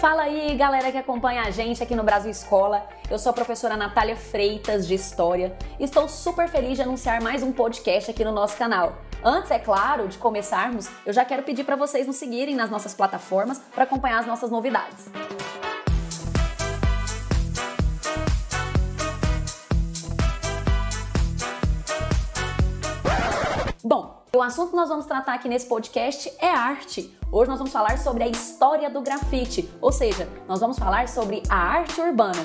Fala aí, galera que acompanha a gente aqui no Brasil Escola. Eu sou a professora Natália Freitas de História. Estou super feliz de anunciar mais um podcast aqui no nosso canal. Antes, é claro, de começarmos, eu já quero pedir para vocês nos seguirem nas nossas plataformas para acompanhar as nossas novidades. Assunto que nós vamos tratar aqui nesse podcast é arte. Hoje nós vamos falar sobre a história do grafite, ou seja, nós vamos falar sobre a arte urbana.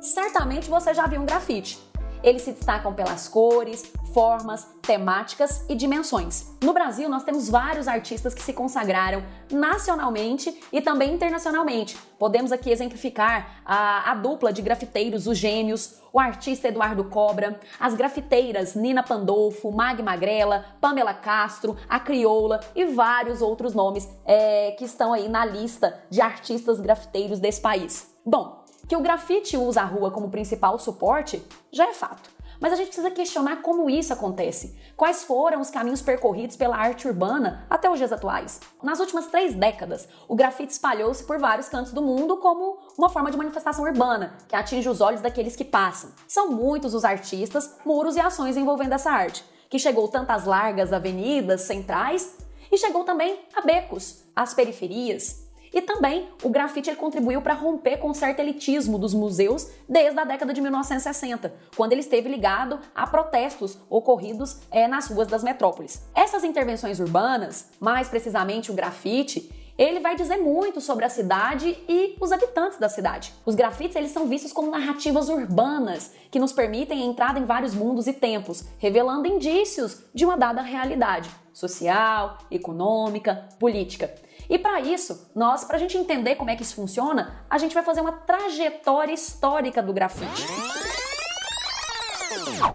Certamente você já viu um grafite. Eles se destacam pelas cores, formas, temáticas e dimensões. No Brasil, nós temos vários artistas que se consagraram nacionalmente e também internacionalmente. Podemos aqui exemplificar a, a dupla de grafiteiros, os gêmeos, o artista Eduardo Cobra, as grafiteiras Nina Pandolfo, Mag Magrela, Pamela Castro, a Crioula e vários outros nomes é, que estão aí na lista de artistas grafiteiros desse país. Bom, que o grafite usa a rua como principal suporte já é fato. Mas a gente precisa questionar como isso acontece. Quais foram os caminhos percorridos pela arte urbana até os dias atuais? Nas últimas três décadas, o grafite espalhou-se por vários cantos do mundo como uma forma de manifestação urbana, que atinge os olhos daqueles que passam. São muitos os artistas, muros e ações envolvendo essa arte, que chegou tanto às largas avenidas centrais e chegou também a becos, às periferias, e também o grafite ele contribuiu para romper com certo elitismo dos museus desde a década de 1960, quando ele esteve ligado a protestos ocorridos é, nas ruas das metrópoles. Essas intervenções urbanas, mais precisamente o grafite, ele vai dizer muito sobre a cidade e os habitantes da cidade. Os grafites eles são vistos como narrativas urbanas que nos permitem a entrada em vários mundos e tempos, revelando indícios de uma dada realidade social, econômica, política. E para isso, nós, para a gente entender como é que isso funciona, a gente vai fazer uma trajetória histórica do grafite.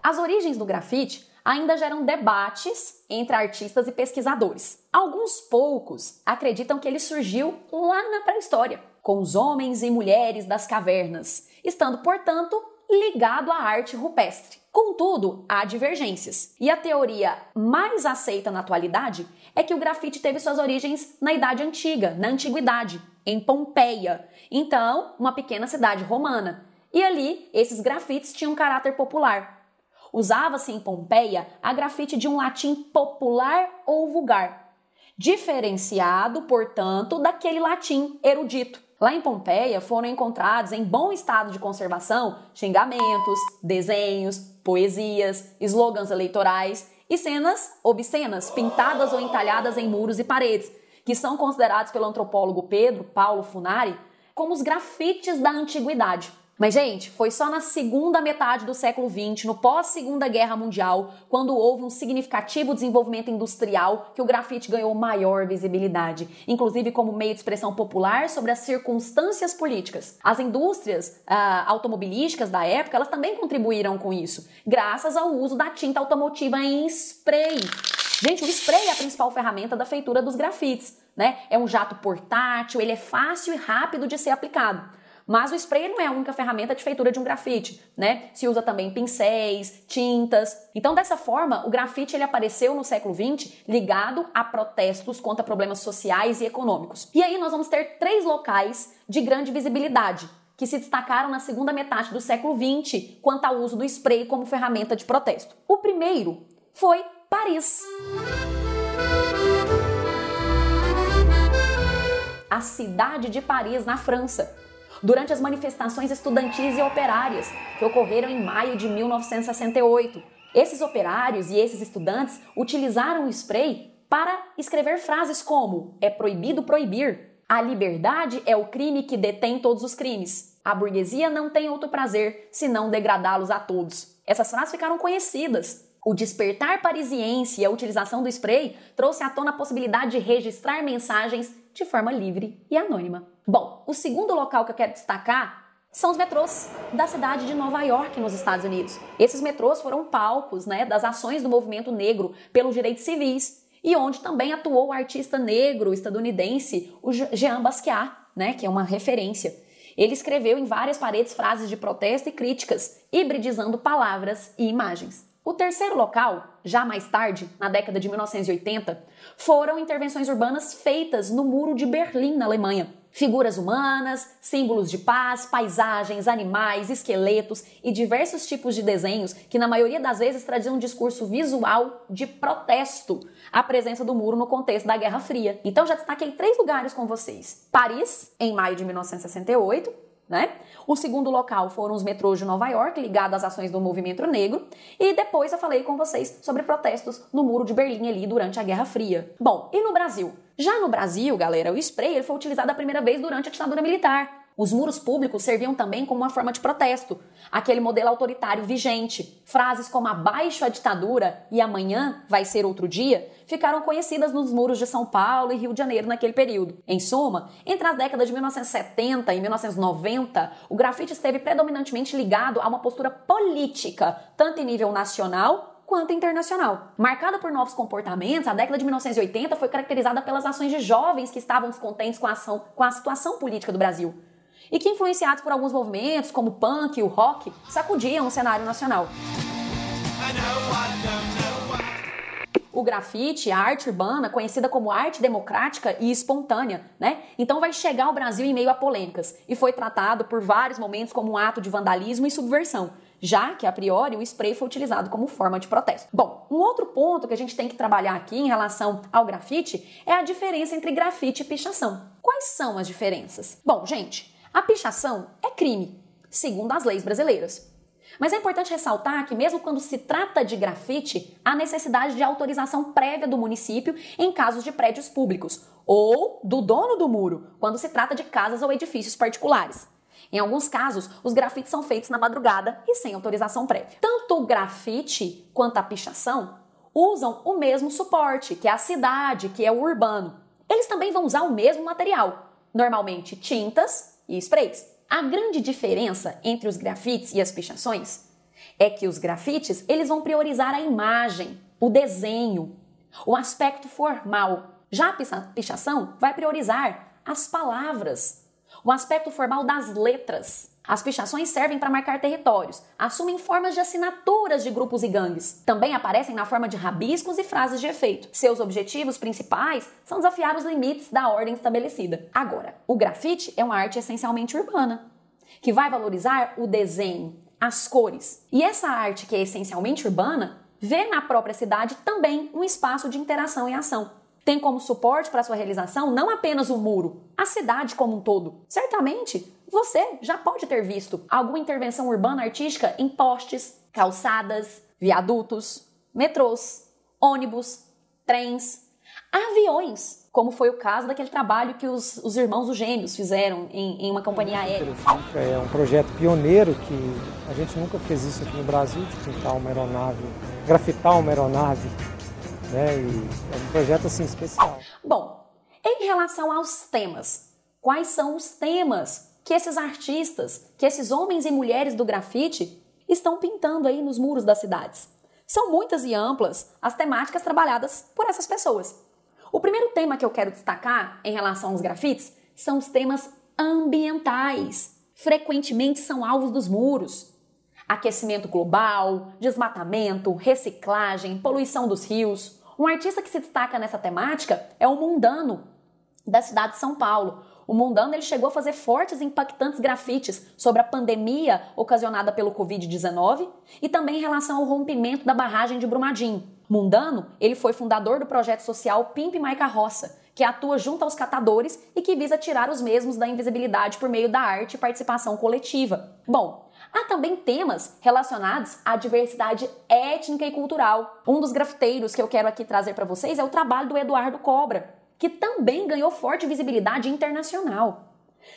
As origens do grafite ainda geram debates entre artistas e pesquisadores. Alguns poucos acreditam que ele surgiu lá na pré-história, com os homens e mulheres das cavernas, estando, portanto, ligado à arte rupestre. Contudo, há divergências. E a teoria mais aceita na atualidade é que o grafite teve suas origens na Idade Antiga, na Antiguidade, em Pompeia, então uma pequena cidade romana. E ali, esses grafites tinham caráter popular. Usava-se em Pompeia a grafite de um latim popular ou vulgar, diferenciado, portanto, daquele latim erudito. Lá em Pompeia foram encontrados em bom estado de conservação xingamentos, desenhos, poesias, slogans eleitorais e cenas obscenas pintadas ou entalhadas em muros e paredes, que são considerados pelo antropólogo Pedro Paulo Funari como os grafites da antiguidade. Mas, gente, foi só na segunda metade do século XX, no pós-Segunda Guerra Mundial, quando houve um significativo desenvolvimento industrial, que o grafite ganhou maior visibilidade, inclusive como meio de expressão popular sobre as circunstâncias políticas. As indústrias ah, automobilísticas da época, elas também contribuíram com isso, graças ao uso da tinta automotiva em spray. Gente, o spray é a principal ferramenta da feitura dos grafites, né? É um jato portátil, ele é fácil e rápido de ser aplicado. Mas o spray não é a única ferramenta de feitura de um grafite, né? Se usa também pincéis, tintas. Então, dessa forma, o grafite ele apareceu no século XX ligado a protestos contra problemas sociais e econômicos. E aí nós vamos ter três locais de grande visibilidade que se destacaram na segunda metade do século XX quanto ao uso do spray como ferramenta de protesto. O primeiro foi Paris. A cidade de Paris, na França durante as manifestações estudantis e operárias que ocorreram em maio de 1968. Esses operários e esses estudantes utilizaram o spray para escrever frases como: é proibido proibir, a liberdade é o crime que detém todos os crimes, a burguesia não tem outro prazer senão degradá-los a todos. Essas frases ficaram conhecidas. O despertar parisiense e a utilização do spray trouxe à tona a possibilidade de registrar mensagens de forma livre e anônima. Bom, o segundo local que eu quero destacar são os metrôs da cidade de Nova York, nos Estados Unidos. Esses metrôs foram palcos né, das ações do movimento negro pelos direitos civis e onde também atuou o artista negro estadunidense, o Jean Basquiat, né, que é uma referência. Ele escreveu em várias paredes frases de protesto e críticas, hibridizando palavras e imagens. O terceiro local, já mais tarde, na década de 1980, foram intervenções urbanas feitas no Muro de Berlim, na Alemanha. Figuras humanas, símbolos de paz, paisagens, animais, esqueletos e diversos tipos de desenhos que, na maioria das vezes, traziam um discurso visual de protesto à presença do muro no contexto da Guerra Fria. Então, já destaquei três lugares com vocês: Paris, em maio de 1968, né? O segundo local foram os metrôs de Nova York, ligados às ações do movimento negro. E depois eu falei com vocês sobre protestos no Muro de Berlim ali durante a Guerra Fria. Bom, e no Brasil? Já no Brasil, galera, o spray ele foi utilizado a primeira vez durante a ditadura militar. Os muros públicos serviam também como uma forma de protesto, aquele modelo autoritário vigente. Frases como abaixo a ditadura e amanhã vai ser outro dia ficaram conhecidas nos muros de São Paulo e Rio de Janeiro naquele período. Em suma, entre as décadas de 1970 e 1990, o grafite esteve predominantemente ligado a uma postura política, tanto em nível nacional quanto internacional. Marcada por novos comportamentos, a década de 1980 foi caracterizada pelas ações de jovens que estavam descontentes com a, ação, com a situação política do Brasil e que, influenciados por alguns movimentos, como o punk e o rock, sacudiam o cenário nacional. O grafite, a arte urbana, conhecida como arte democrática e espontânea, né? Então vai chegar ao Brasil em meio a polêmicas e foi tratado por vários momentos como um ato de vandalismo e subversão, já que a priori o spray foi utilizado como forma de protesto. Bom, um outro ponto que a gente tem que trabalhar aqui em relação ao grafite é a diferença entre grafite e pichação. Quais são as diferenças? Bom, gente, a pichação é crime, segundo as leis brasileiras. Mas é importante ressaltar que, mesmo quando se trata de grafite, há necessidade de autorização prévia do município em casos de prédios públicos, ou do dono do muro, quando se trata de casas ou edifícios particulares. Em alguns casos, os grafites são feitos na madrugada e sem autorização prévia. Tanto o grafite quanto a pichação usam o mesmo suporte, que é a cidade, que é o urbano. Eles também vão usar o mesmo material, normalmente tintas e sprays. A grande diferença entre os grafites e as pichações é que os grafites eles vão priorizar a imagem, o desenho, o aspecto formal. Já a pichação vai priorizar as palavras, o aspecto formal das letras. As pichações servem para marcar territórios, assumem formas de assinaturas de grupos e gangues. Também aparecem na forma de rabiscos e frases de efeito. Seus objetivos principais são desafiar os limites da ordem estabelecida. Agora, o grafite é uma arte essencialmente urbana, que vai valorizar o desenho, as cores. E essa arte que é essencialmente urbana vê na própria cidade também um espaço de interação e ação tem como suporte para sua realização não apenas o muro, a cidade como um todo. Certamente, você já pode ter visto alguma intervenção urbana artística em postes, calçadas, viadutos, metrôs, ônibus, trens, aviões, como foi o caso daquele trabalho que os, os irmãos os gêmeos fizeram em, em uma companhia aérea. É um projeto pioneiro que a gente nunca fez isso aqui no Brasil, de pintar uma aeronave, grafitar uma aeronave, né? E é um projeto assim especial. Bom, em relação aos temas, quais são os temas que esses artistas, que esses homens e mulheres do grafite estão pintando aí nos muros das cidades. São muitas e amplas as temáticas trabalhadas por essas pessoas. O primeiro tema que eu quero destacar em relação aos grafites são os temas ambientais. Frequentemente são alvos dos muros. Aquecimento global, desmatamento, reciclagem, poluição dos rios. Um artista que se destaca nessa temática é o Mundano, da cidade de São Paulo, o Mundano ele chegou a fazer fortes e impactantes grafites sobre a pandemia ocasionada pelo Covid-19 e também em relação ao rompimento da barragem de Brumadinho. Mundano, ele foi fundador do projeto social Pimp My Carroça, que atua junto aos catadores e que visa tirar os mesmos da invisibilidade por meio da arte e participação coletiva. Bom, Há também temas relacionados à diversidade étnica e cultural. Um dos grafiteiros que eu quero aqui trazer para vocês é o trabalho do Eduardo Cobra, que também ganhou forte visibilidade internacional.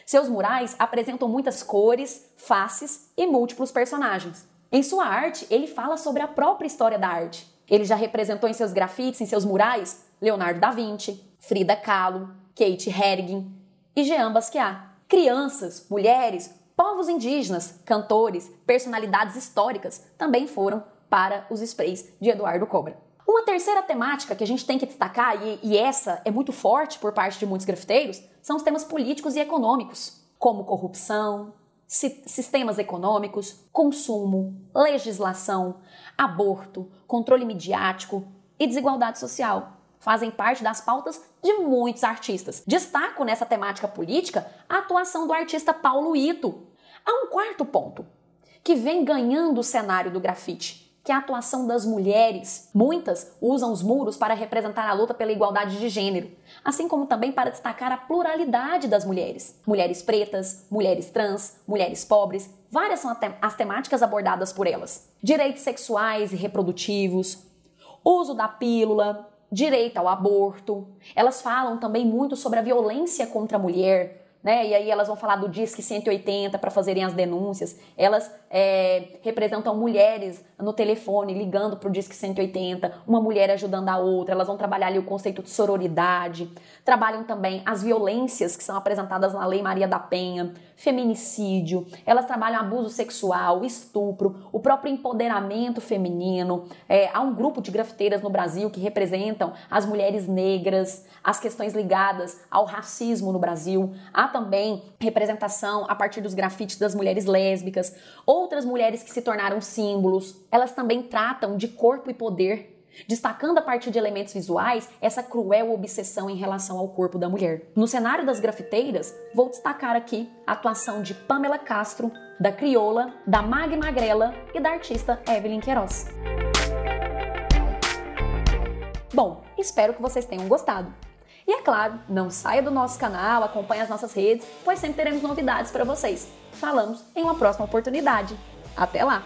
Seus murais apresentam muitas cores, faces e múltiplos personagens. Em sua arte, ele fala sobre a própria história da arte. Ele já representou em seus grafites, em seus murais, Leonardo da Vinci, Frida Kahlo, Kate Herring e Jean Basquiat. Crianças, mulheres, povos indígenas, cantores, personalidades históricas também foram para os sprays de Eduardo Cobra. Uma terceira temática que a gente tem que destacar, e, e essa é muito forte por parte de muitos grafiteiros, são os temas políticos e econômicos, como corrupção, sistemas econômicos, consumo, legislação, aborto, controle midiático e desigualdade social. Fazem parte das pautas de muitos artistas. Destaco nessa temática política a atuação do artista Paulo Ito. Há um quarto ponto, que vem ganhando o cenário do grafite que é a atuação das mulheres. Muitas usam os muros para representar a luta pela igualdade de gênero, assim como também para destacar a pluralidade das mulheres. Mulheres pretas, mulheres trans, mulheres pobres, várias são as temáticas abordadas por elas. Direitos sexuais e reprodutivos, uso da pílula, direito ao aborto. Elas falam também muito sobre a violência contra a mulher, né? E aí elas vão falar do Disque 180 para fazerem as denúncias. Elas é, representam mulheres no telefone ligando para o Disque 180, uma mulher ajudando a outra. Elas vão trabalhar ali o conceito de sororidade. Trabalham também as violências que são apresentadas na Lei Maria da Penha, feminicídio. Elas trabalham abuso sexual, estupro, o próprio empoderamento feminino. É, há um grupo de grafiteiras no Brasil que representam as mulheres negras, as questões ligadas ao racismo no Brasil. Há também representação a partir dos grafites das mulheres lésbicas, outras mulheres que se tornaram símbolos. Elas também tratam de corpo e poder, destacando a partir de elementos visuais essa cruel obsessão em relação ao corpo da mulher. No cenário das grafiteiras, vou destacar aqui a atuação de Pamela Castro, da Crioula, da Mag Magrela e da artista Evelyn Queiroz. Bom, espero que vocês tenham gostado. E é claro, não saia do nosso canal, acompanhe as nossas redes, pois sempre teremos novidades para vocês. Falamos em uma próxima oportunidade. Até lá!